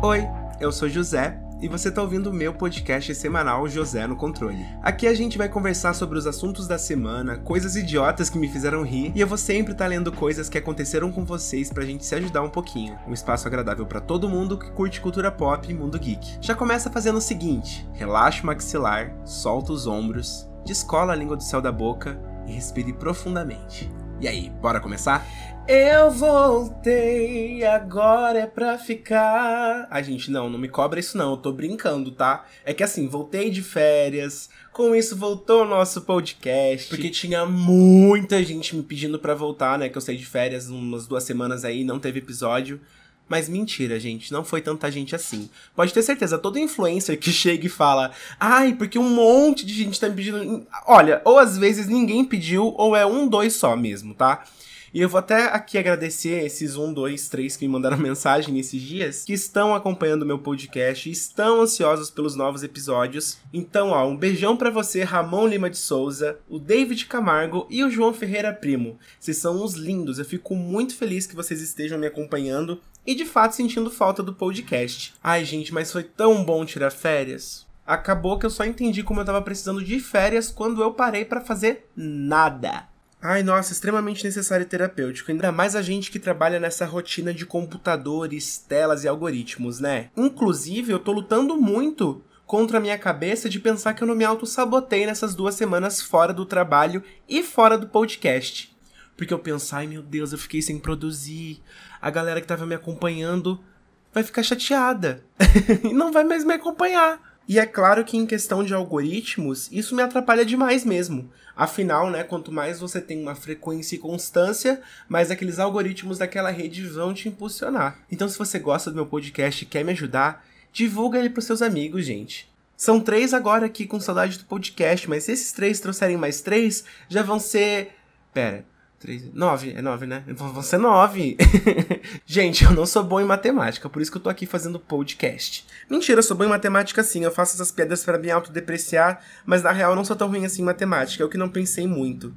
Oi, eu sou José e você está ouvindo o meu podcast semanal José no Controle. Aqui a gente vai conversar sobre os assuntos da semana, coisas idiotas que me fizeram rir, e eu vou sempre estar tá lendo coisas que aconteceram com vocês pra gente se ajudar um pouquinho. Um espaço agradável para todo mundo que curte cultura pop e mundo geek. Já começa fazendo o seguinte: relaxa o maxilar, solta os ombros, descola a língua do céu da boca e respire profundamente. E aí, bora começar? Eu voltei, agora é pra ficar. Ai, gente, não, não me cobra isso não, eu tô brincando, tá? É que assim, voltei de férias, com isso voltou o nosso podcast, porque tinha muita gente me pedindo para voltar, né? Que eu saí de férias umas duas semanas aí, não teve episódio. Mas mentira, gente, não foi tanta gente assim. Pode ter certeza, todo influencer que chega e fala, ai, porque um monte de gente tá me pedindo. Olha, ou às vezes ninguém pediu, ou é um, dois só mesmo, tá? E eu vou até aqui agradecer esses um, dois, três que me mandaram mensagem nesses dias, que estão acompanhando meu podcast estão ansiosos pelos novos episódios. Então, ó, um beijão para você, Ramon Lima de Souza, o David Camargo e o João Ferreira Primo. Vocês são uns lindos, eu fico muito feliz que vocês estejam me acompanhando e de fato sentindo falta do podcast. Ai, gente, mas foi tão bom tirar férias. Acabou que eu só entendi como eu tava precisando de férias quando eu parei para fazer nada. Ai, nossa, extremamente necessário e terapêutico. Ainda mais a gente que trabalha nessa rotina de computadores, telas e algoritmos, né? Inclusive, eu tô lutando muito contra a minha cabeça de pensar que eu não me auto-sabotei nessas duas semanas fora do trabalho e fora do podcast. Porque eu penso, ai meu Deus, eu fiquei sem produzir. A galera que tava me acompanhando vai ficar chateada. e não vai mais me acompanhar. E é claro que em questão de algoritmos, isso me atrapalha demais mesmo. Afinal, né, quanto mais você tem uma frequência e constância, mais aqueles algoritmos daquela rede vão te impulsionar. Então, se você gosta do meu podcast e quer me ajudar, divulga ele para seus amigos, gente. São três agora aqui com saudade do podcast, mas se esses três trouxerem mais três, já vão ser. Pera. Três, nove, é nove, né? Vão ser nove. Gente, eu não sou bom em matemática, por isso que eu tô aqui fazendo podcast. Mentira, eu sou bom em matemática sim, eu faço essas piadas para me autodepreciar, mas na real eu não sou tão ruim assim em matemática, é o que não pensei muito.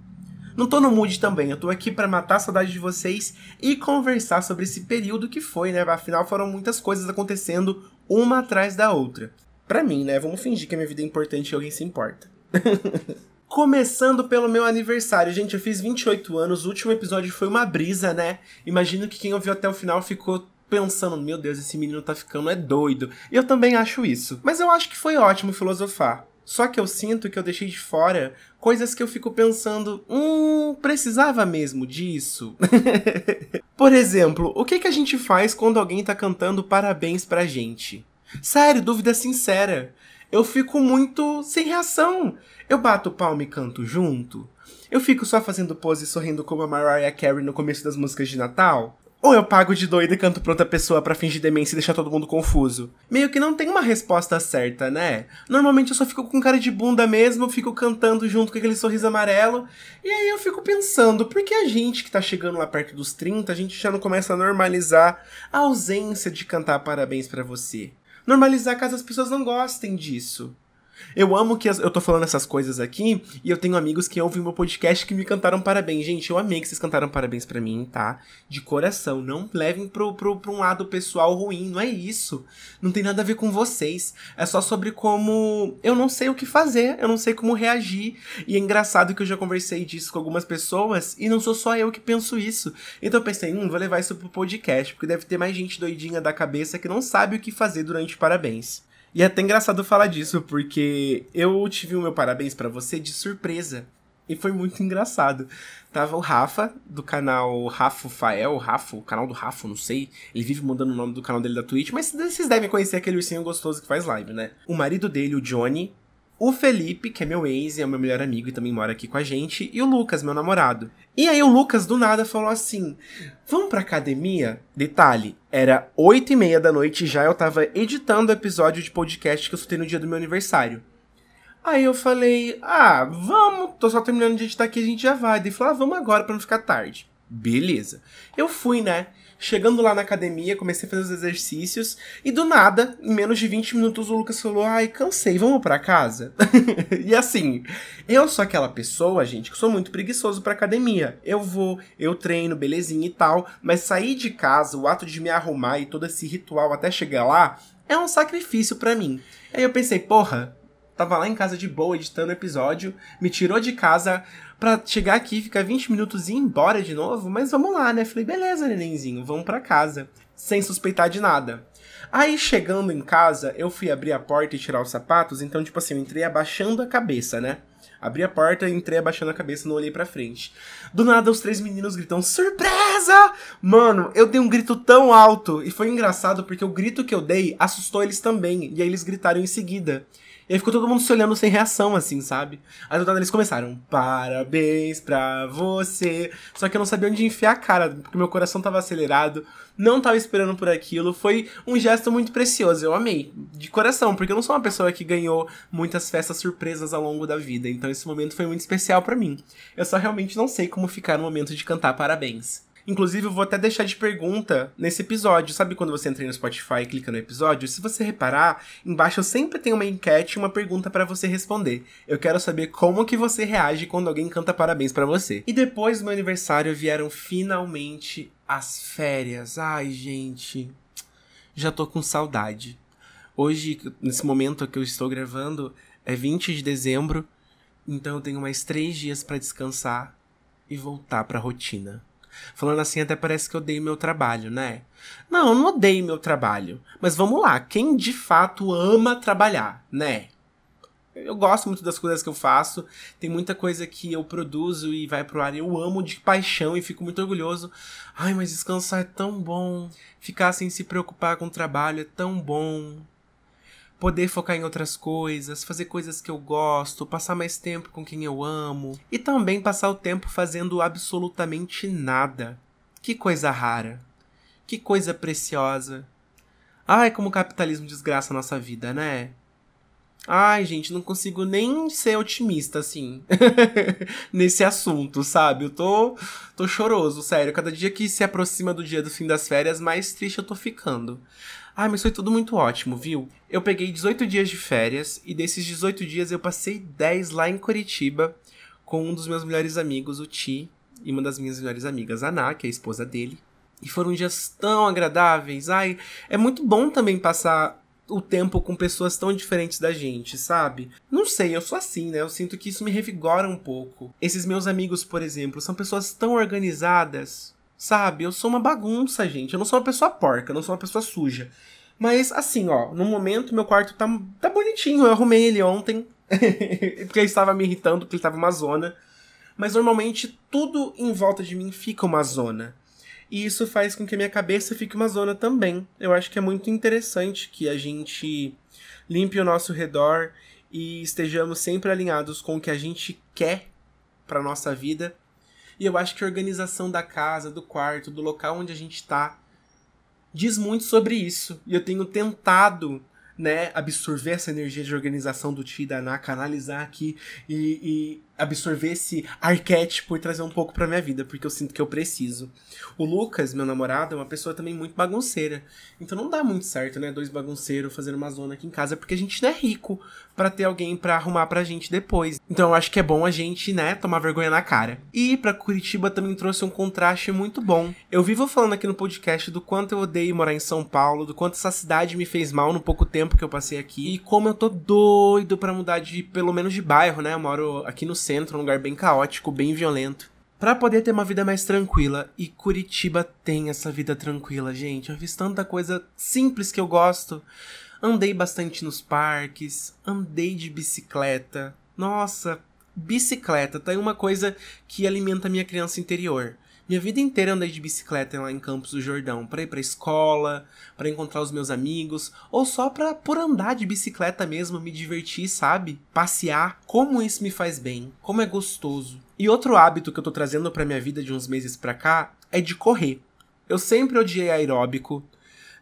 Não tô no mood também, eu tô aqui para matar a saudade de vocês e conversar sobre esse período que foi, né? Afinal, foram muitas coisas acontecendo uma atrás da outra. Pra mim, né? Vamos fingir que a minha vida é importante e alguém se importa. Começando pelo meu aniversário. Gente, eu fiz 28 anos, o último episódio foi uma brisa, né? Imagino que quem ouviu até o final ficou pensando, meu Deus, esse menino tá ficando é doido. E eu também acho isso. Mas eu acho que foi ótimo filosofar. Só que eu sinto que eu deixei de fora coisas que eu fico pensando, hum, precisava mesmo disso? Por exemplo, o que, que a gente faz quando alguém tá cantando parabéns pra gente? Sério, dúvida sincera. Eu fico muito sem reação. Eu bato palma e canto junto? Eu fico só fazendo pose e sorrindo como a Mariah Carey no começo das músicas de Natal? Ou eu pago de doida e canto pra outra pessoa para fingir demência e deixar todo mundo confuso? Meio que não tem uma resposta certa, né? Normalmente eu só fico com cara de bunda mesmo, fico cantando junto com aquele sorriso amarelo. E aí eu fico pensando, por que a gente que tá chegando lá perto dos 30, a gente já não começa a normalizar a ausência de cantar parabéns para você? Normalizar caso as pessoas não gostem disso. Eu amo que eu tô falando essas coisas aqui e eu tenho amigos que ouvem meu podcast que me cantaram parabéns. Gente, eu amei que vocês cantaram parabéns para mim, tá? De coração. Não levem pro, pro, pro um lado pessoal ruim, não é isso. Não tem nada a ver com vocês. É só sobre como eu não sei o que fazer, eu não sei como reagir. E é engraçado que eu já conversei disso com algumas pessoas e não sou só eu que penso isso. Então eu pensei, hum, vou levar isso pro podcast, porque deve ter mais gente doidinha da cabeça que não sabe o que fazer durante parabéns. E é até engraçado falar disso, porque eu tive o meu parabéns para você de surpresa. E foi muito engraçado. Tava o Rafa, do canal Rafo Fael, Rafo, o canal do Rafo, não sei. Ele vive mudando o nome do canal dele da Twitch, mas vocês devem conhecer aquele ursinho gostoso que faz live, né? O marido dele, o Johnny, o Felipe, que é meu ex e é meu melhor amigo e também mora aqui com a gente, e o Lucas, meu namorado. E aí o Lucas do nada falou assim: Vamos pra academia? Detalhe, era 8 e meia da noite e já eu tava editando o episódio de podcast que eu soltei no dia do meu aniversário. Aí eu falei, ah, vamos, tô só terminando de editar aqui, a gente já vai. Ele falou, ah, vamos agora pra não ficar tarde. Beleza. Eu fui, né? Chegando lá na academia, comecei a fazer os exercícios e do nada, em menos de 20 minutos, o Lucas falou: Ai, cansei, vamos para casa? e assim, eu sou aquela pessoa, gente, que sou muito preguiçoso pra academia. Eu vou, eu treino, belezinha e tal, mas sair de casa, o ato de me arrumar e todo esse ritual até chegar lá, é um sacrifício para mim. Aí eu pensei, porra, tava lá em casa de boa editando o episódio, me tirou de casa pra chegar aqui, ficar 20 minutos e ir embora de novo, mas vamos lá, né? Falei, beleza, nenenzinho, vamos pra casa. Sem suspeitar de nada. Aí, chegando em casa, eu fui abrir a porta e tirar os sapatos, então, tipo assim, eu entrei abaixando a cabeça, né? Abri a porta, entrei abaixando a cabeça, não olhei pra frente. Do nada, os três meninos gritam, surpresa! Mano, eu dei um grito tão alto, e foi engraçado porque o grito que eu dei assustou eles também, e aí eles gritaram em seguida. E aí ficou todo mundo se olhando sem reação, assim, sabe? Aí do nada eles começaram, parabéns pra você. Só que eu não sabia onde enfiar a cara, porque meu coração tava acelerado, não tava esperando por aquilo. Foi um gesto muito precioso, eu amei. De coração, porque eu não sou uma pessoa que ganhou muitas festas surpresas ao longo da vida. Então esse momento foi muito especial para mim. Eu só realmente não sei como ficar no momento de cantar parabéns. Inclusive, eu vou até deixar de pergunta nesse episódio. Sabe quando você entra no Spotify e clica no episódio? Se você reparar, embaixo eu sempre tenho uma enquete e uma pergunta para você responder. Eu quero saber como que você reage quando alguém canta parabéns para você. E depois do meu aniversário vieram finalmente as férias. Ai, gente, já tô com saudade. Hoje, nesse momento que eu estou gravando, é 20 de dezembro, então eu tenho mais três dias para descansar e voltar para a rotina. Falando assim, até parece que eu odeio meu trabalho, né? Não, eu não odeio meu trabalho. Mas vamos lá, quem de fato ama trabalhar, né? Eu gosto muito das coisas que eu faço. Tem muita coisa que eu produzo e vai pro ar. Eu amo de paixão e fico muito orgulhoso. Ai, mas descansar é tão bom. Ficar sem se preocupar com o trabalho é tão bom poder focar em outras coisas, fazer coisas que eu gosto, passar mais tempo com quem eu amo e também passar o tempo fazendo absolutamente nada. Que coisa rara. Que coisa preciosa. Ai, como o capitalismo desgraça a nossa vida, né? Ai, gente, não consigo nem ser otimista, assim, nesse assunto, sabe? Eu tô, tô choroso, sério. Cada dia que se aproxima do dia do fim das férias, mais triste eu tô ficando. Ah, mas foi tudo muito ótimo, viu? Eu peguei 18 dias de férias e desses 18 dias eu passei 10 lá em Curitiba com um dos meus melhores amigos, o Ti, e uma das minhas melhores amigas, a Ana, que é a esposa dele. E foram dias tão agradáveis. Ai, é muito bom também passar o tempo com pessoas tão diferentes da gente, sabe? Não sei, eu sou assim, né? Eu sinto que isso me revigora um pouco. Esses meus amigos, por exemplo, são pessoas tão organizadas, Sabe? Eu sou uma bagunça, gente. Eu não sou uma pessoa porca, eu não sou uma pessoa suja. Mas, assim, ó, no momento meu quarto tá, tá bonitinho. Eu arrumei ele ontem. porque ele estava me irritando, porque ele estava uma zona. Mas normalmente tudo em volta de mim fica uma zona. E isso faz com que a minha cabeça fique uma zona também. Eu acho que é muito interessante que a gente limpe o nosso redor e estejamos sempre alinhados com o que a gente quer para nossa vida e eu acho que a organização da casa, do quarto, do local onde a gente está, diz muito sobre isso. E eu tenho tentado né, absorver essa energia de organização do Ti da Ana, canalizar aqui e absorver esse arquétipo e trazer um pouco pra minha vida, porque eu sinto que eu preciso. O Lucas, meu namorado, é uma pessoa também muito bagunceira. Então não dá muito certo, né? Dois bagunceiros fazendo uma zona aqui em casa, porque a gente não é rico para ter alguém para arrumar pra gente depois. Então eu acho que é bom a gente, né, tomar vergonha na cara. E para Curitiba também trouxe um contraste muito bom. Eu vivo falando aqui no podcast do quanto eu odeio morar em São Paulo, do quanto essa cidade me fez mal no pouco tempo que eu passei aqui e como eu tô doido para mudar de pelo menos de bairro, né? Eu moro aqui no centro, um lugar bem caótico, bem violento. Para poder ter uma vida mais tranquila. E Curitiba tem essa vida tranquila, gente. Eu fiz tanta coisa simples que eu gosto. Andei bastante nos parques, andei de bicicleta. Nossa, bicicleta tá aí uma coisa que alimenta a minha criança interior. Minha vida inteira andei de bicicleta lá em Campos do Jordão, para ir para escola, para encontrar os meus amigos, ou só para por andar de bicicleta mesmo, me divertir, sabe? Passear. Como isso me faz bem, como é gostoso. E outro hábito que eu tô trazendo para minha vida de uns meses para cá é de correr. Eu sempre odiei aeróbico,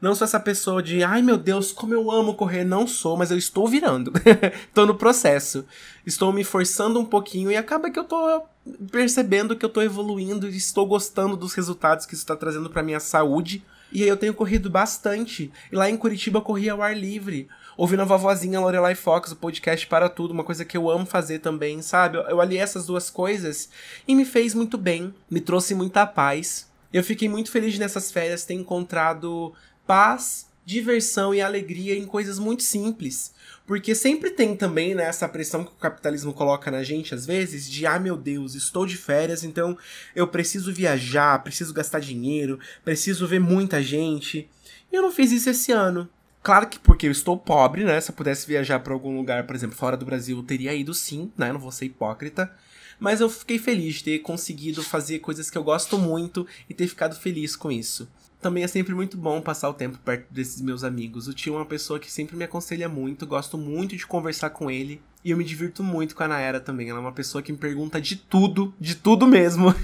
Não sou essa pessoa de, ai meu Deus, como eu amo correr. Não sou, mas eu estou virando. tô no processo. Estou me forçando um pouquinho e acaba que eu tô percebendo que eu tô evoluindo e estou gostando dos resultados que isso está trazendo para minha saúde. E aí eu tenho corrido bastante. E lá em Curitiba eu corri ao ar livre. Ouvindo a vovozinha Lorelai Fox, o podcast para tudo, uma coisa que eu amo fazer também, sabe? Eu aliei essas duas coisas e me fez muito bem, me trouxe muita paz. Eu fiquei muito feliz nessas férias ter encontrado paz, diversão e alegria em coisas muito simples. Porque sempre tem também né, essa pressão que o capitalismo coloca na gente, às vezes, de ah, meu Deus, estou de férias, então eu preciso viajar, preciso gastar dinheiro, preciso ver muita gente. E eu não fiz isso esse ano. Claro que porque eu estou pobre, né? Se eu pudesse viajar para algum lugar, por exemplo, fora do Brasil, eu teria ido sim, né? Não vou ser hipócrita. Mas eu fiquei feliz de ter conseguido fazer coisas que eu gosto muito e ter ficado feliz com isso também é sempre muito bom passar o tempo perto desses meus amigos. O tio é uma pessoa que sempre me aconselha muito, gosto muito de conversar com ele. E eu me divirto muito com a Nayara também. Ela é uma pessoa que me pergunta de tudo, de tudo mesmo.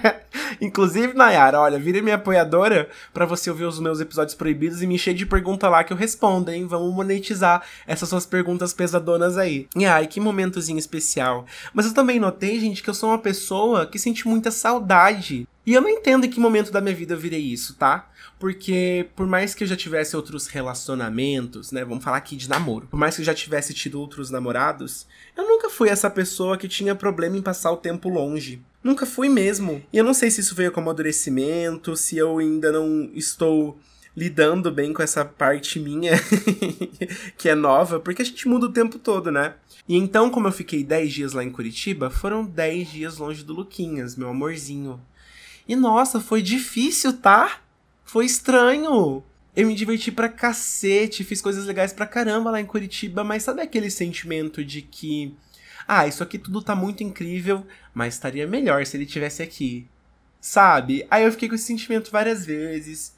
Inclusive, Nayara, olha, vire minha apoiadora para você ouvir os meus episódios proibidos e me encher de pergunta lá que eu respondo, hein? Vamos monetizar essas suas perguntas pesadonas aí. E ai, que momentozinho especial. Mas eu também notei, gente, que eu sou uma pessoa que sente muita saudade e eu não entendo em que momento da minha vida eu virei isso, tá? Porque por mais que eu já tivesse outros relacionamentos, né? Vamos falar aqui de namoro. Por mais que eu já tivesse tido outros namorados, eu nunca fui essa pessoa que tinha problema em passar o tempo longe. Nunca fui mesmo. E eu não sei se isso veio com amadurecimento, se eu ainda não estou lidando bem com essa parte minha que é nova, porque a gente muda o tempo todo, né? E então, como eu fiquei 10 dias lá em Curitiba, foram 10 dias longe do Luquinhas, meu amorzinho. E nossa, foi difícil, tá? Foi estranho. Eu me diverti pra cacete, fiz coisas legais pra caramba lá em Curitiba, mas sabe aquele sentimento de que. Ah, isso aqui tudo tá muito incrível, mas estaria melhor se ele tivesse aqui. Sabe? Aí eu fiquei com esse sentimento várias vezes.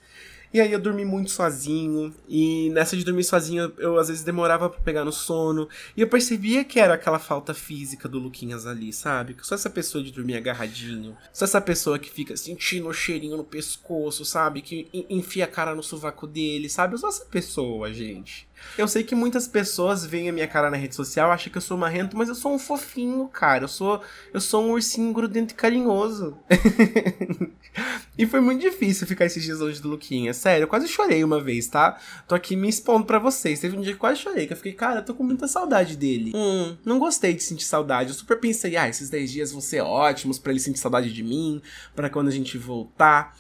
E aí eu dormi muito sozinho. E nessa de dormir sozinho, eu, às vezes demorava para pegar no sono. E eu percebia que era aquela falta física do Luquinhas ali, sabe? Só essa pessoa de dormir agarradinho. Só essa pessoa que fica sentindo o cheirinho no pescoço, sabe? Que enfia a cara no sovaco dele, sabe? Eu sou essa pessoa, gente. Eu sei que muitas pessoas veem a minha cara na rede social, acham que eu sou marrento, mas eu sou um fofinho, cara. Eu sou, eu sou um ursinho grudento e carinhoso. e foi muito difícil ficar esses dias longe do Luquinha. Sério, eu quase chorei uma vez, tá? Tô aqui me expondo para vocês. Teve um dia que quase chorei, que eu fiquei, cara, eu tô com muita saudade dele. Hum, não gostei de sentir saudade. Eu super pensei, ah, esses 10 dias vão ser ótimos para ele sentir saudade de mim, para quando a gente voltar,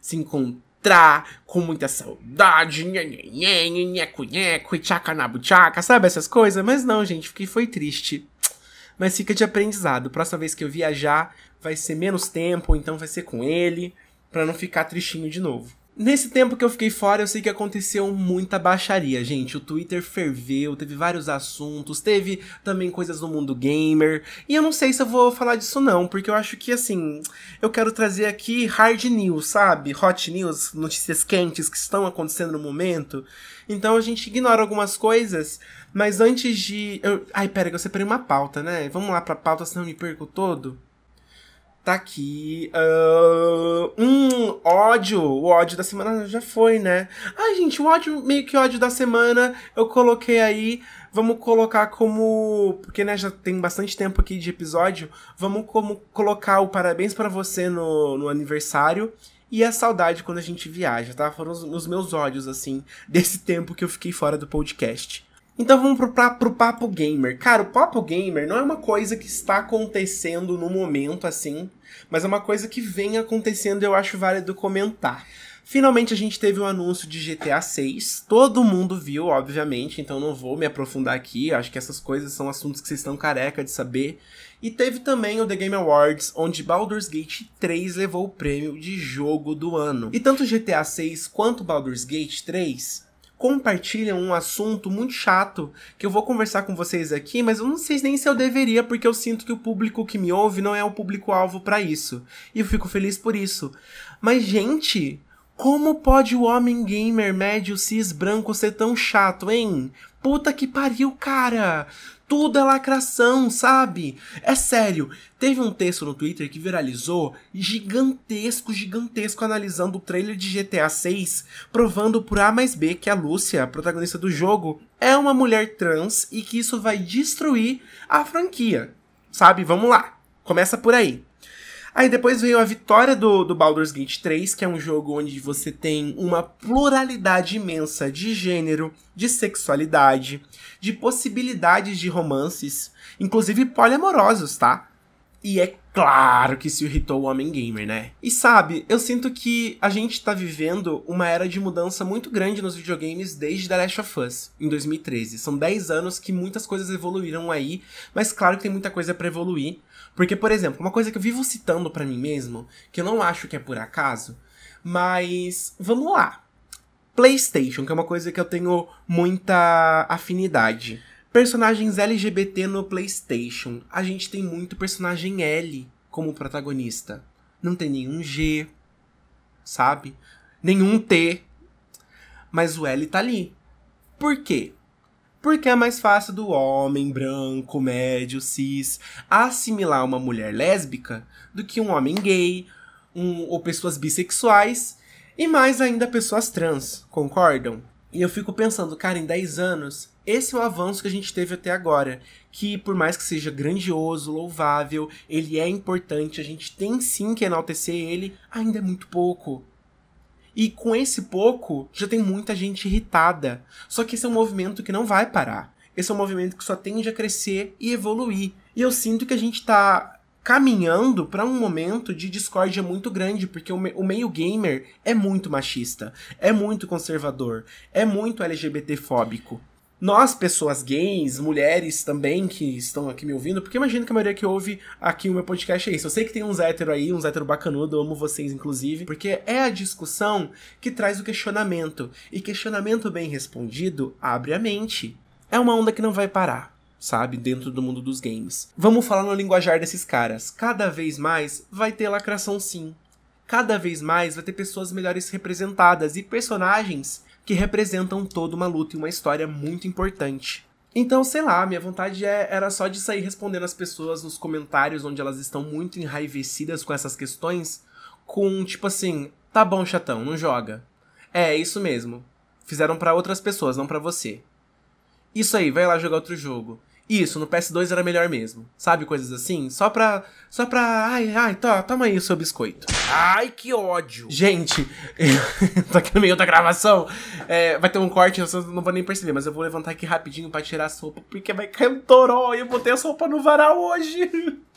se encontrar entrar com muita saudade, nheco, nheco, e tchaca na buchaca, sabe essas coisas? Mas não, gente, fiquei foi triste. Mas fica de aprendizado. Próxima vez que eu viajar, vai ser menos tempo, então vai ser com ele, para não ficar tristinho de novo. Nesse tempo que eu fiquei fora, eu sei que aconteceu muita baixaria, gente. O Twitter ferveu, teve vários assuntos, teve também coisas no mundo gamer. E eu não sei se eu vou falar disso não, porque eu acho que assim, eu quero trazer aqui hard news, sabe? Hot news, notícias quentes que estão acontecendo no momento. Então a gente ignora algumas coisas, mas antes de. Eu... Ai, pera, que eu separei uma pauta, né? Vamos lá pra pauta, senão eu me perco todo. Tá aqui. Uh, um ódio. O ódio da semana já foi, né? Ai, gente, o ódio, meio que ódio da semana, eu coloquei aí. Vamos colocar como. Porque, né, já tem bastante tempo aqui de episódio. Vamos como colocar o parabéns para você no, no aniversário. E a saudade quando a gente viaja, tá? Foram os, os meus ódios, assim, desse tempo que eu fiquei fora do podcast. Então vamos pro, pra, pro papo gamer. Cara, o papo gamer não é uma coisa que está acontecendo no momento assim, mas é uma coisa que vem acontecendo e eu acho válido comentar. Finalmente a gente teve o um anúncio de GTA 6. Todo mundo viu, obviamente, então não vou me aprofundar aqui. Acho que essas coisas são assuntos que vocês estão careca de saber. E teve também o The Game Awards, onde Baldur's Gate 3 levou o prêmio de jogo do ano. E tanto GTA 6 quanto Baldur's Gate 3 compartilham um assunto muito chato que eu vou conversar com vocês aqui, mas eu não sei nem se eu deveria, porque eu sinto que o público que me ouve não é o público-alvo para isso. E eu fico feliz por isso. Mas, gente, Como pode o homem gamer médio cis branco ser tão chato, hein? Puta que pariu, cara! Tudo é lacração, sabe? É sério. Teve um texto no Twitter que viralizou gigantesco, gigantesco, analisando o trailer de GTA 6, provando por A mais B que a Lúcia, a protagonista do jogo, é uma mulher trans e que isso vai destruir a franquia. Sabe? Vamos lá. Começa por aí. Aí depois veio a vitória do, do Baldur's Gate 3, que é um jogo onde você tem uma pluralidade imensa de gênero, de sexualidade, de possibilidades de romances, inclusive poliamorosos, tá? E é claro que isso irritou o homem gamer, né? E sabe, eu sinto que a gente tá vivendo uma era de mudança muito grande nos videogames desde The Last of Us, em 2013. São 10 anos que muitas coisas evoluíram aí, mas claro que tem muita coisa para evoluir. Porque, por exemplo, uma coisa que eu vivo citando para mim mesmo, que eu não acho que é por acaso, mas vamos lá. PlayStation, que é uma coisa que eu tenho muita afinidade. Personagens LGBT no PlayStation. A gente tem muito personagem L como protagonista. Não tem nenhum G, sabe? Nenhum T. Mas o L tá ali. Por quê? Porque é mais fácil do homem branco, médio, cis assimilar uma mulher lésbica do que um homem gay, um, ou pessoas bissexuais e mais ainda pessoas trans, concordam? E eu fico pensando, cara, em 10 anos, esse é o avanço que a gente teve até agora. Que por mais que seja grandioso, louvável, ele é importante, a gente tem sim que enaltecer ele, ainda é muito pouco. E com esse pouco, já tem muita gente irritada. Só que esse é um movimento que não vai parar. Esse é um movimento que só tende a crescer e evoluir. E eu sinto que a gente tá caminhando para um momento de discórdia muito grande, porque o, me o, meio gamer é muito machista, é muito conservador, é muito LGBTfóbico nós, pessoas gays, mulheres também que estão aqui me ouvindo, porque imagino que a maioria que ouve aqui o meu podcast é isso. Eu sei que tem uns hétero aí, uns hétero bacanudo, amo vocês, inclusive, porque é a discussão que traz o questionamento. E questionamento bem respondido abre a mente. É uma onda que não vai parar sabe, dentro do mundo dos games. Vamos falar no linguajar desses caras. Cada vez mais vai ter lacração sim. Cada vez mais vai ter pessoas melhores representadas e personagens que representam toda uma luta e uma história muito importante. Então, sei lá, minha vontade é, era só de sair respondendo as pessoas nos comentários onde elas estão muito enraivecidas com essas questões, com tipo assim, tá bom, chatão, não joga. É, isso mesmo. Fizeram para outras pessoas, não para você. Isso aí, vai lá jogar outro jogo. Isso, no PS2 era melhor mesmo. Sabe, coisas assim? Só pra. Só pra. Ai, ai, tá, toma aí o seu biscoito. Ai, que ódio! Gente, tô aqui no meio da gravação. É, vai ter um corte, eu não vou nem perceber, mas eu vou levantar aqui rapidinho pra tirar a sopa, porque vai cair um toró e eu botei a sopa no varal hoje.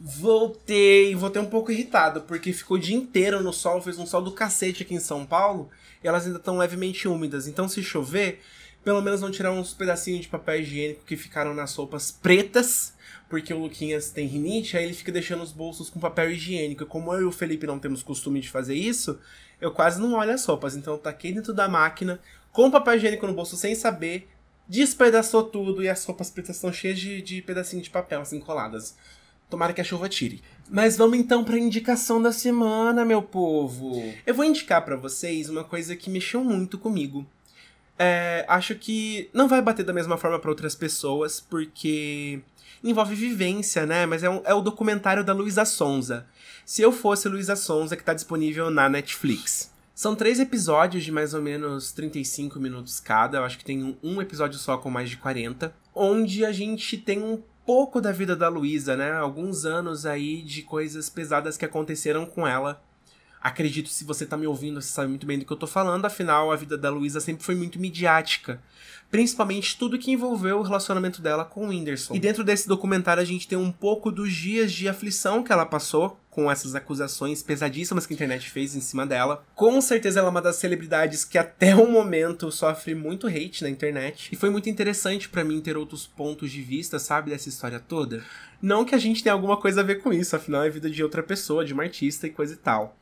Voltei, voltei um pouco irritado, porque ficou o dia inteiro no sol, fez um sol do cacete aqui em São Paulo, e elas ainda estão levemente úmidas. Então, se chover, pelo menos não tirar uns pedacinhos de papel higiênico que ficaram nas roupas pretas, porque o Luquinhas tem rinite, aí ele fica deixando os bolsos com papel higiênico. Como eu e o Felipe não temos costume de fazer isso, eu quase não olho as roupas. Então eu taquei dentro da máquina, com papel higiênico no bolso sem saber, despedaçou tudo e as roupas pretas estão cheias de, de pedacinhos de papel assim coladas. Tomara que a chuva tire. Mas vamos então para a indicação da semana, meu povo. Eu vou indicar para vocês uma coisa que mexeu muito comigo é, acho que não vai bater da mesma forma para outras pessoas, porque envolve vivência, né? Mas é, um, é o documentário da Luísa Sonza. Se eu fosse Luísa Sonza, que está disponível na Netflix. São três episódios de mais ou menos 35 minutos cada. Eu acho que tem um episódio só com mais de 40. Onde a gente tem um pouco da vida da Luísa, né? Alguns anos aí de coisas pesadas que aconteceram com ela Acredito se você tá me ouvindo, você sabe muito bem do que eu tô falando, afinal a vida da Luísa sempre foi muito midiática. Principalmente tudo que envolveu o relacionamento dela com o Whindersson. E dentro desse documentário a gente tem um pouco dos dias de aflição que ela passou com essas acusações pesadíssimas que a internet fez em cima dela. Com certeza ela é uma das celebridades que até o momento sofre muito hate na internet. E foi muito interessante para mim ter outros pontos de vista, sabe, dessa história toda. Não que a gente tenha alguma coisa a ver com isso, afinal é a vida de outra pessoa, de uma artista e coisa e tal.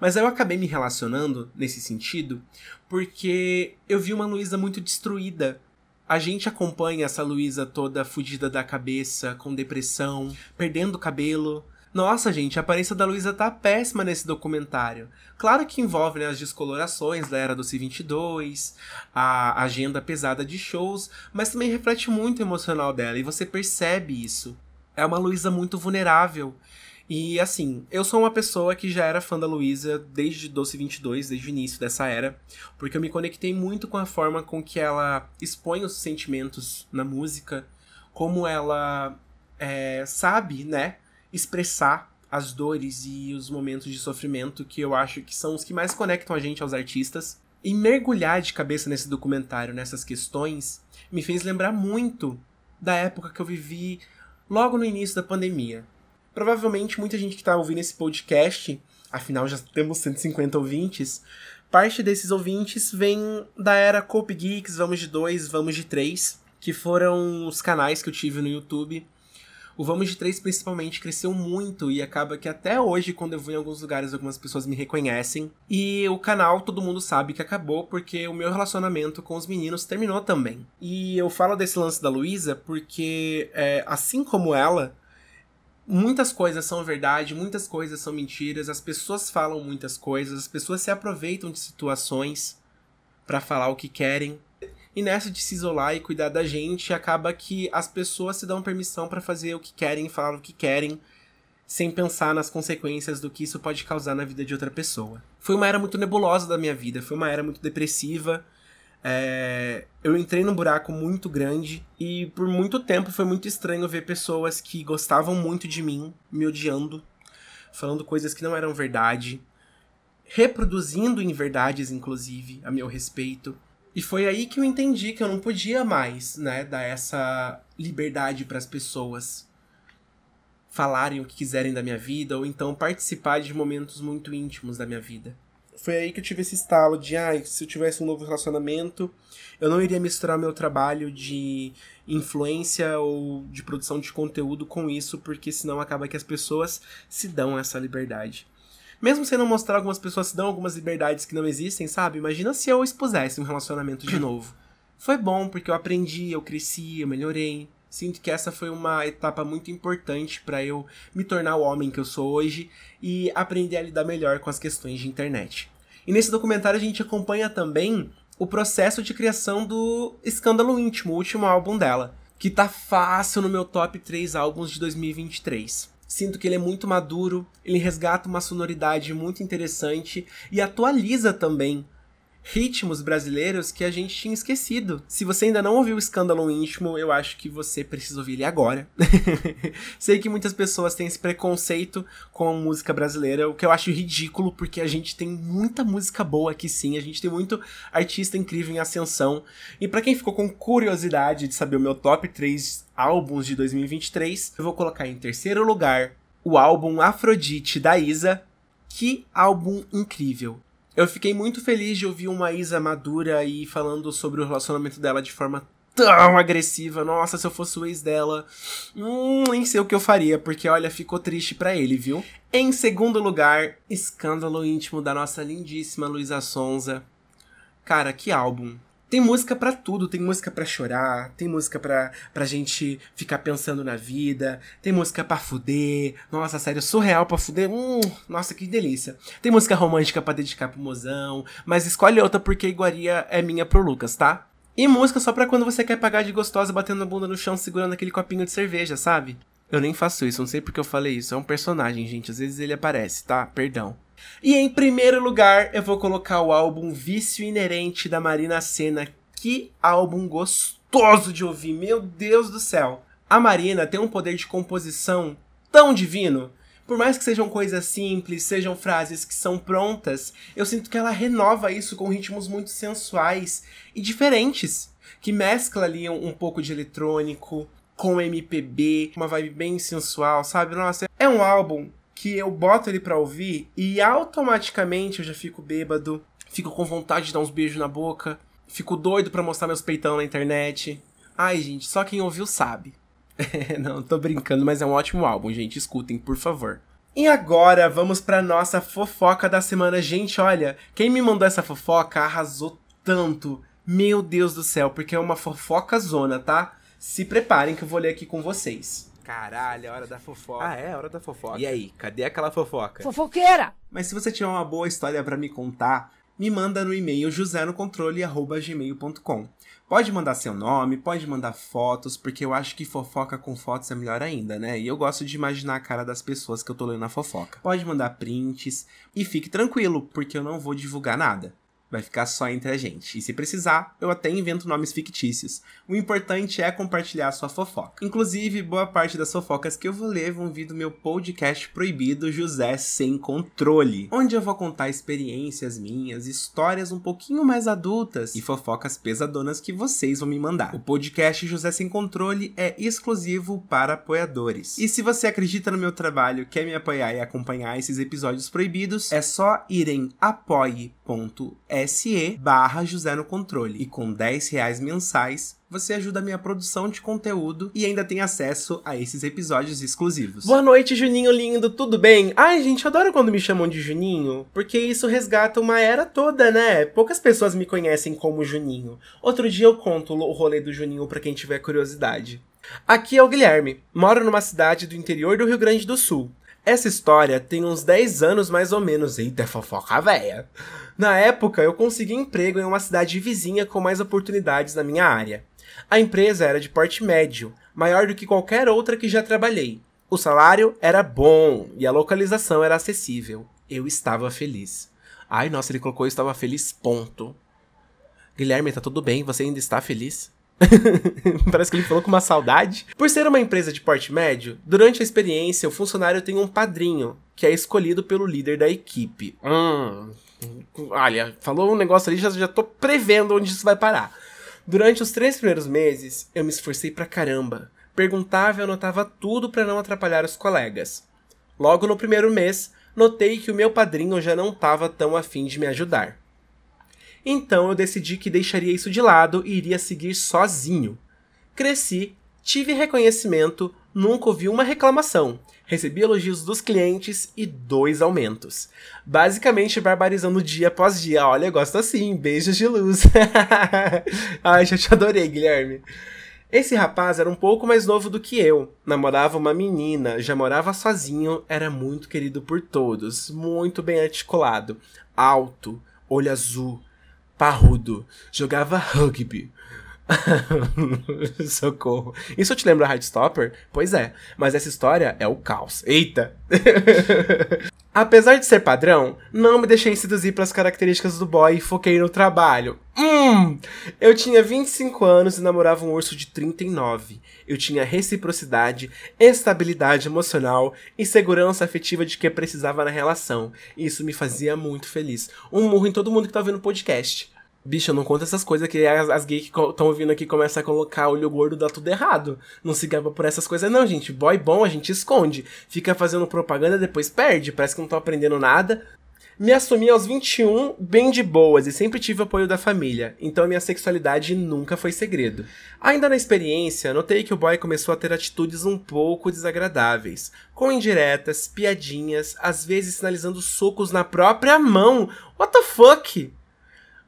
Mas eu acabei me relacionando nesse sentido porque eu vi uma Luísa muito destruída. A gente acompanha essa Luísa toda fudida da cabeça, com depressão, perdendo cabelo, Nossa, gente, a aparência da Luísa tá péssima nesse documentário. Claro que envolve né, as descolorações da era do C22, a agenda pesada de shows, mas também reflete muito o emocional dela e você percebe isso. É uma Luísa muito vulnerável. E assim, eu sou uma pessoa que já era fã da Luísa desde Doce 22, desde o início dessa era, porque eu me conectei muito com a forma com que ela expõe os sentimentos na música, como ela é, sabe, né, expressar as dores e os momentos de sofrimento que eu acho que são os que mais conectam a gente aos artistas. E mergulhar de cabeça nesse documentário, nessas questões, me fez lembrar muito da época que eu vivi logo no início da pandemia. Provavelmente muita gente que está ouvindo esse podcast, afinal já temos 150 ouvintes, parte desses ouvintes vem da era Cope Geeks, Vamos de 2, Vamos de 3, que foram os canais que eu tive no YouTube o Vamos de Três, principalmente, cresceu muito e acaba que até hoje, quando eu vou em alguns lugares, algumas pessoas me reconhecem. E o canal, todo mundo sabe que acabou porque o meu relacionamento com os meninos terminou também. E eu falo desse lance da Luísa porque, é, assim como ela, muitas coisas são verdade, muitas coisas são mentiras, as pessoas falam muitas coisas, as pessoas se aproveitam de situações para falar o que querem. E nessa de se isolar e cuidar da gente, acaba que as pessoas se dão permissão para fazer o que querem, falar o que querem, sem pensar nas consequências do que isso pode causar na vida de outra pessoa. Foi uma era muito nebulosa da minha vida, foi uma era muito depressiva. É... Eu entrei num buraco muito grande e por muito tempo foi muito estranho ver pessoas que gostavam muito de mim me odiando, falando coisas que não eram verdade, reproduzindo inverdades, inclusive, a meu respeito. E foi aí que eu entendi que eu não podia mais, né, dar essa liberdade para as pessoas falarem o que quiserem da minha vida ou então participar de momentos muito íntimos da minha vida. Foi aí que eu tive esse estalo de, ah, se eu tivesse um novo relacionamento, eu não iria misturar meu trabalho de influência ou de produção de conteúdo com isso, porque senão acaba que as pessoas se dão essa liberdade. Mesmo sem não mostrar, algumas pessoas se dão algumas liberdades que não existem, sabe? Imagina se eu expusesse um relacionamento de novo. Foi bom, porque eu aprendi, eu cresci, eu melhorei. Sinto que essa foi uma etapa muito importante para eu me tornar o homem que eu sou hoje e aprender a lidar melhor com as questões de internet. E nesse documentário a gente acompanha também o processo de criação do Escândalo Íntimo, o último álbum dela, que tá fácil no meu top 3 álbuns de 2023. Sinto que ele é muito maduro, ele resgata uma sonoridade muito interessante e atualiza também ritmos brasileiros que a gente tinha esquecido. Se você ainda não ouviu o Escândalo Íntimo, eu acho que você precisa ouvir ele agora. Sei que muitas pessoas têm esse preconceito com a música brasileira, o que eu acho ridículo, porque a gente tem muita música boa aqui sim, a gente tem muito artista incrível em ascensão. E para quem ficou com curiosidade de saber o meu top 3 álbuns de 2023, eu vou colocar em terceiro lugar o álbum Afrodite da Isa. Que álbum incrível! Eu fiquei muito feliz de ouvir uma Isa madura e falando sobre o relacionamento dela de forma tão agressiva. Nossa, se eu fosse o ex dela, hum, nem sei o que eu faria, porque olha, ficou triste para ele, viu? Em segundo lugar, Escândalo Íntimo da nossa lindíssima Luísa Sonza. Cara, que álbum. Tem música para tudo, tem música para chorar, tem música pra, pra gente ficar pensando na vida, tem música pra fuder, nossa, sério, surreal pra fuder, hum, nossa, que delícia. Tem música romântica para dedicar pro mozão, mas escolhe outra porque iguaria é minha pro Lucas, tá? E música só pra quando você quer pagar de gostosa batendo a bunda no chão segurando aquele copinho de cerveja, sabe? Eu nem faço isso, não sei porque eu falei isso, é um personagem, gente, às vezes ele aparece, tá? Perdão. E em primeiro lugar, eu vou colocar o álbum Vício Inerente da Marina Senna. Que álbum gostoso de ouvir, meu Deus do céu. A Marina tem um poder de composição tão divino. Por mais que sejam coisas simples, sejam frases que são prontas, eu sinto que ela renova isso com ritmos muito sensuais e diferentes, que mescla ali um, um pouco de eletrônico com MPB, uma vibe bem sensual, sabe? Nossa, é um álbum que eu boto ele pra ouvir e automaticamente eu já fico bêbado, fico com vontade de dar uns beijos na boca, fico doido pra mostrar meus peitão na internet. Ai, gente, só quem ouviu sabe. Não, tô brincando, mas é um ótimo álbum, gente. Escutem, por favor. E agora vamos pra nossa fofoca da semana. Gente, olha, quem me mandou essa fofoca arrasou tanto. Meu Deus do céu, porque é uma fofoca zona, tá? Se preparem que eu vou ler aqui com vocês. Caralho, é hora da fofoca. Ah, é? Hora da fofoca. E aí, cadê aquela fofoca? Fofoqueira! Mas se você tiver uma boa história para me contar, me manda no e-mail josenocontrole.gmail.com. Pode mandar seu nome, pode mandar fotos, porque eu acho que fofoca com fotos é melhor ainda, né? E eu gosto de imaginar a cara das pessoas que eu tô lendo na fofoca. Pode mandar prints e fique tranquilo, porque eu não vou divulgar nada. Vai ficar só entre a gente. E se precisar, eu até invento nomes fictícios. O importante é compartilhar sua fofoca. Inclusive, boa parte das fofocas que eu vou ler vão vir do meu podcast proibido José Sem Controle, onde eu vou contar experiências minhas, histórias um pouquinho mais adultas e fofocas pesadonas que vocês vão me mandar. O podcast José Sem Controle é exclusivo para apoiadores. E se você acredita no meu trabalho, quer me apoiar e acompanhar esses episódios proibidos, é só ir em apoie.se se barra José no Controle. E com 10 reais mensais, você ajuda a minha produção de conteúdo e ainda tem acesso a esses episódios exclusivos. Boa noite, Juninho lindo, tudo bem? Ai, gente, adoro quando me chamam de Juninho, porque isso resgata uma era toda, né? Poucas pessoas me conhecem como Juninho. Outro dia eu conto o rolê do Juninho para quem tiver curiosidade. Aqui é o Guilherme, moro numa cidade do interior do Rio Grande do Sul. Essa história tem uns 10 anos mais ou menos. Eita, fofoca véia. Na época, eu consegui emprego em uma cidade vizinha com mais oportunidades na minha área. A empresa era de porte médio, maior do que qualquer outra que já trabalhei. O salário era bom e a localização era acessível. Eu estava feliz. Ai, nossa, ele colocou eu estava feliz, ponto. Guilherme, tá tudo bem? Você ainda está feliz? Parece que ele falou com uma saudade. Por ser uma empresa de porte médio, durante a experiência, o funcionário tem um padrinho, que é escolhido pelo líder da equipe. Hum, olha, falou um negócio ali, já, já tô prevendo onde isso vai parar. Durante os três primeiros meses, eu me esforcei pra caramba. Perguntava e anotava tudo para não atrapalhar os colegas. Logo no primeiro mês, notei que o meu padrinho já não estava tão afim de me ajudar. Então eu decidi que deixaria isso de lado e iria seguir sozinho. Cresci, tive reconhecimento, nunca ouvi uma reclamação. Recebi elogios dos clientes e dois aumentos. Basicamente barbarizando dia após dia. Olha, gosto assim, beijos de luz. Ai, já te adorei, Guilherme. Esse rapaz era um pouco mais novo do que eu, namorava uma menina, já morava sozinho, era muito querido por todos, muito bem articulado, alto, olho azul, parrudo, jogava rugby. Socorro. Isso te lembra Heartstopper? Pois é, mas essa história é o caos. Eita! Apesar de ser padrão, não me deixei seduzir pelas características do boy e foquei no trabalho. Hum! Eu tinha 25 anos e namorava um urso de 39. Eu tinha reciprocidade, estabilidade emocional e segurança afetiva de que precisava na relação. E isso me fazia muito feliz. Um murro em todo mundo que tá ouvindo o podcast. Bicho, não conta essas coisas que as, as gays que estão ouvindo aqui começam a colocar olho gordo, dá tudo errado. Não se gaba por essas coisas, não, gente. Boy bom a gente esconde. Fica fazendo propaganda, depois perde. Parece que não tô aprendendo nada. Me assumi aos 21 bem de boas e sempre tive apoio da família, então minha sexualidade nunca foi segredo. Ainda na experiência, notei que o boy começou a ter atitudes um pouco desagradáveis, com indiretas, piadinhas, às vezes sinalizando socos na própria mão. What the fuck?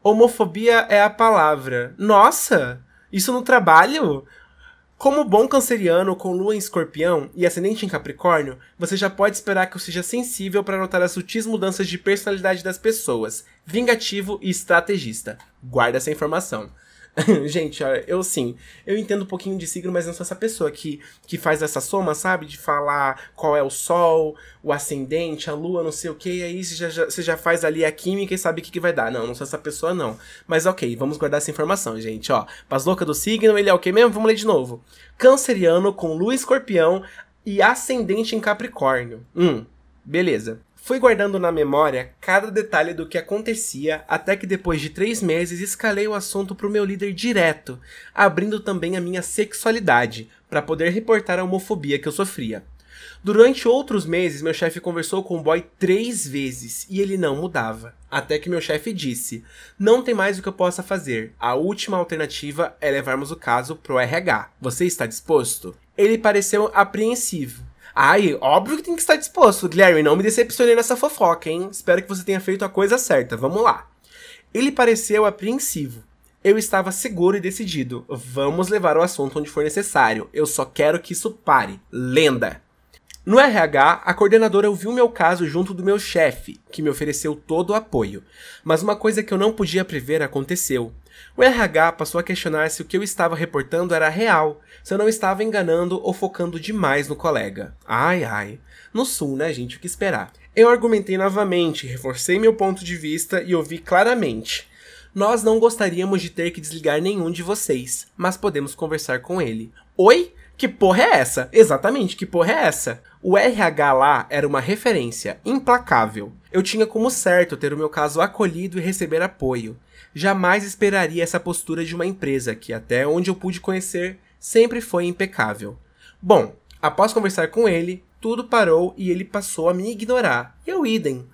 Homofobia é a palavra. Nossa! Isso no trabalho? Como bom canceriano com lua em escorpião e ascendente em capricórnio, você já pode esperar que eu seja sensível para notar as sutis mudanças de personalidade das pessoas, vingativo e estrategista. Guarda essa informação. Gente, eu sim, eu entendo um pouquinho de signo, mas não sou essa pessoa que, que faz essa soma, sabe? De falar qual é o sol, o ascendente, a lua, não sei o que, aí você já, já, você já faz ali a química e sabe o que, que vai dar. Não, não sou essa pessoa, não. Mas ok, vamos guardar essa informação, gente. Ó, Paz louca do signo, ele é o que mesmo? Vamos ler de novo. Canceriano com lua escorpião e ascendente em Capricórnio. Hum, beleza. Fui guardando na memória cada detalhe do que acontecia até que depois de três meses escalei o assunto para o meu líder direto, abrindo também a minha sexualidade, para poder reportar a homofobia que eu sofria. Durante outros meses, meu chefe conversou com o boy três vezes e ele não mudava. Até que meu chefe disse: Não tem mais o que eu possa fazer. A última alternativa é levarmos o caso pro RH. Você está disposto? Ele pareceu apreensivo Ai, óbvio que tem que estar disposto. Guilherme, não me decepcionei nessa fofoca, hein? Espero que você tenha feito a coisa certa. Vamos lá. Ele pareceu apreensivo. Eu estava seguro e decidido. Vamos levar o assunto onde for necessário. Eu só quero que isso pare. Lenda! No RH, a coordenadora ouviu meu caso junto do meu chefe, que me ofereceu todo o apoio. Mas uma coisa que eu não podia prever aconteceu. O RH passou a questionar se o que eu estava reportando era real, se eu não estava enganando ou focando demais no colega. Ai ai. No sul, né, gente? O que esperar? Eu argumentei novamente, reforcei meu ponto de vista e ouvi claramente. Nós não gostaríamos de ter que desligar nenhum de vocês, mas podemos conversar com ele. Oi? Que porra é essa? Exatamente, que porra é essa? O RH lá era uma referência implacável. Eu tinha como certo ter o meu caso acolhido e receber apoio. Jamais esperaria essa postura de uma empresa que, até onde eu pude conhecer, sempre foi impecável. Bom, após conversar com ele, tudo parou e ele passou a me ignorar. Eu idem.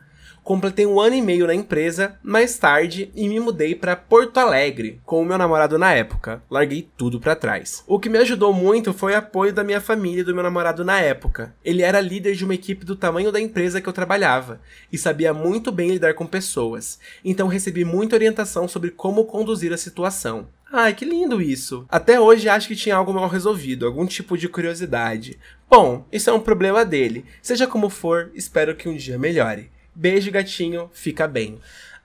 Completei um ano e meio na empresa, mais tarde, e me mudei para Porto Alegre com o meu namorado na época. Larguei tudo para trás. O que me ajudou muito foi o apoio da minha família e do meu namorado na época. Ele era líder de uma equipe do tamanho da empresa que eu trabalhava e sabia muito bem lidar com pessoas. Então recebi muita orientação sobre como conduzir a situação. Ai, que lindo isso. Até hoje acho que tinha algo mal resolvido, algum tipo de curiosidade. Bom, isso é um problema dele. Seja como for, espero que um dia melhore. Beijo, gatinho, fica bem.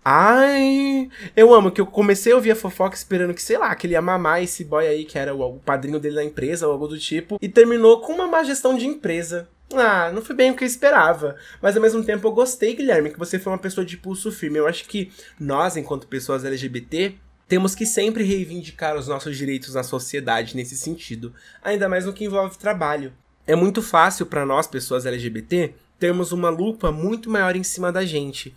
Ai, eu amo que eu comecei a ouvir a fofoca esperando que, sei lá, que ele ia mamar esse boy aí, que era o, o padrinho dele na empresa ou algo do tipo, e terminou com uma má gestão de empresa. Ah, não foi bem o que eu esperava. Mas ao mesmo tempo eu gostei, Guilherme, que você foi uma pessoa de pulso firme. Eu acho que nós, enquanto pessoas LGBT, temos que sempre reivindicar os nossos direitos na sociedade nesse sentido, ainda mais no que envolve trabalho. É muito fácil para nós, pessoas LGBT, termos uma lupa muito maior em cima da gente.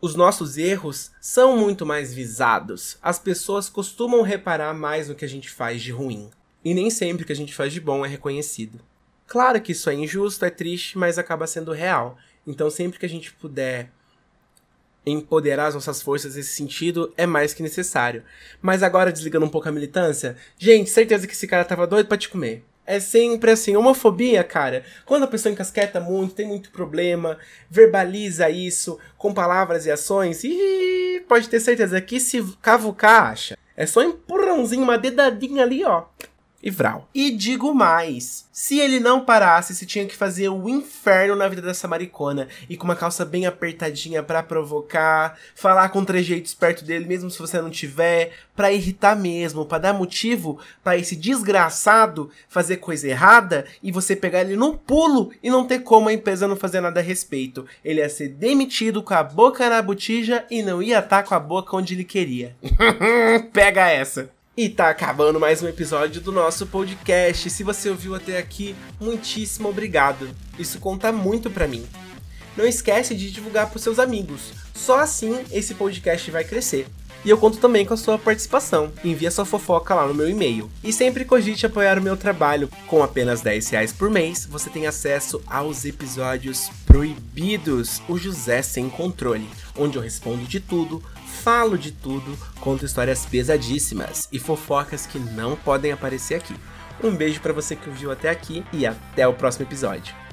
Os nossos erros são muito mais visados. As pessoas costumam reparar mais no que a gente faz de ruim. E nem sempre o que a gente faz de bom é reconhecido. Claro que isso é injusto, é triste, mas acaba sendo real. Então, sempre que a gente puder empoderar as nossas forças nesse sentido, é mais que necessário. Mas agora, desligando um pouco a militância, gente, certeza que esse cara tava doido para te comer. É sempre assim, homofobia, cara. Quando a pessoa encasqueta muito, tem muito problema, verbaliza isso com palavras e ações, e pode ter certeza que se cavucar, acha. É só um empurrãozinho, uma dedadinha ali, ó e Vral. E digo mais: se ele não parasse, se tinha que fazer o inferno na vida dessa maricona e com uma calça bem apertadinha para provocar, falar com trejeitos perto dele, mesmo se você não tiver, para irritar mesmo, para dar motivo para esse desgraçado fazer coisa errada e você pegar ele no pulo e não ter como a empresa não fazer nada a respeito. Ele ia ser demitido com a boca na botija e não ia estar tá com a boca onde ele queria. Pega essa! E tá acabando mais um episódio do nosso podcast. Se você ouviu até aqui, muitíssimo obrigado. Isso conta muito para mim. Não esquece de divulgar para seus amigos. Só assim esse podcast vai crescer. E eu conto também com a sua participação. Envie a sua fofoca lá no meu e-mail. E sempre cogite apoiar o meu trabalho. Com apenas 10 reais por mês, você tem acesso aos episódios proibidos, o José Sem Controle, onde eu respondo de tudo falo de tudo, conto histórias pesadíssimas e fofocas que não podem aparecer aqui. Um beijo para você que ouviu até aqui e até o próximo episódio.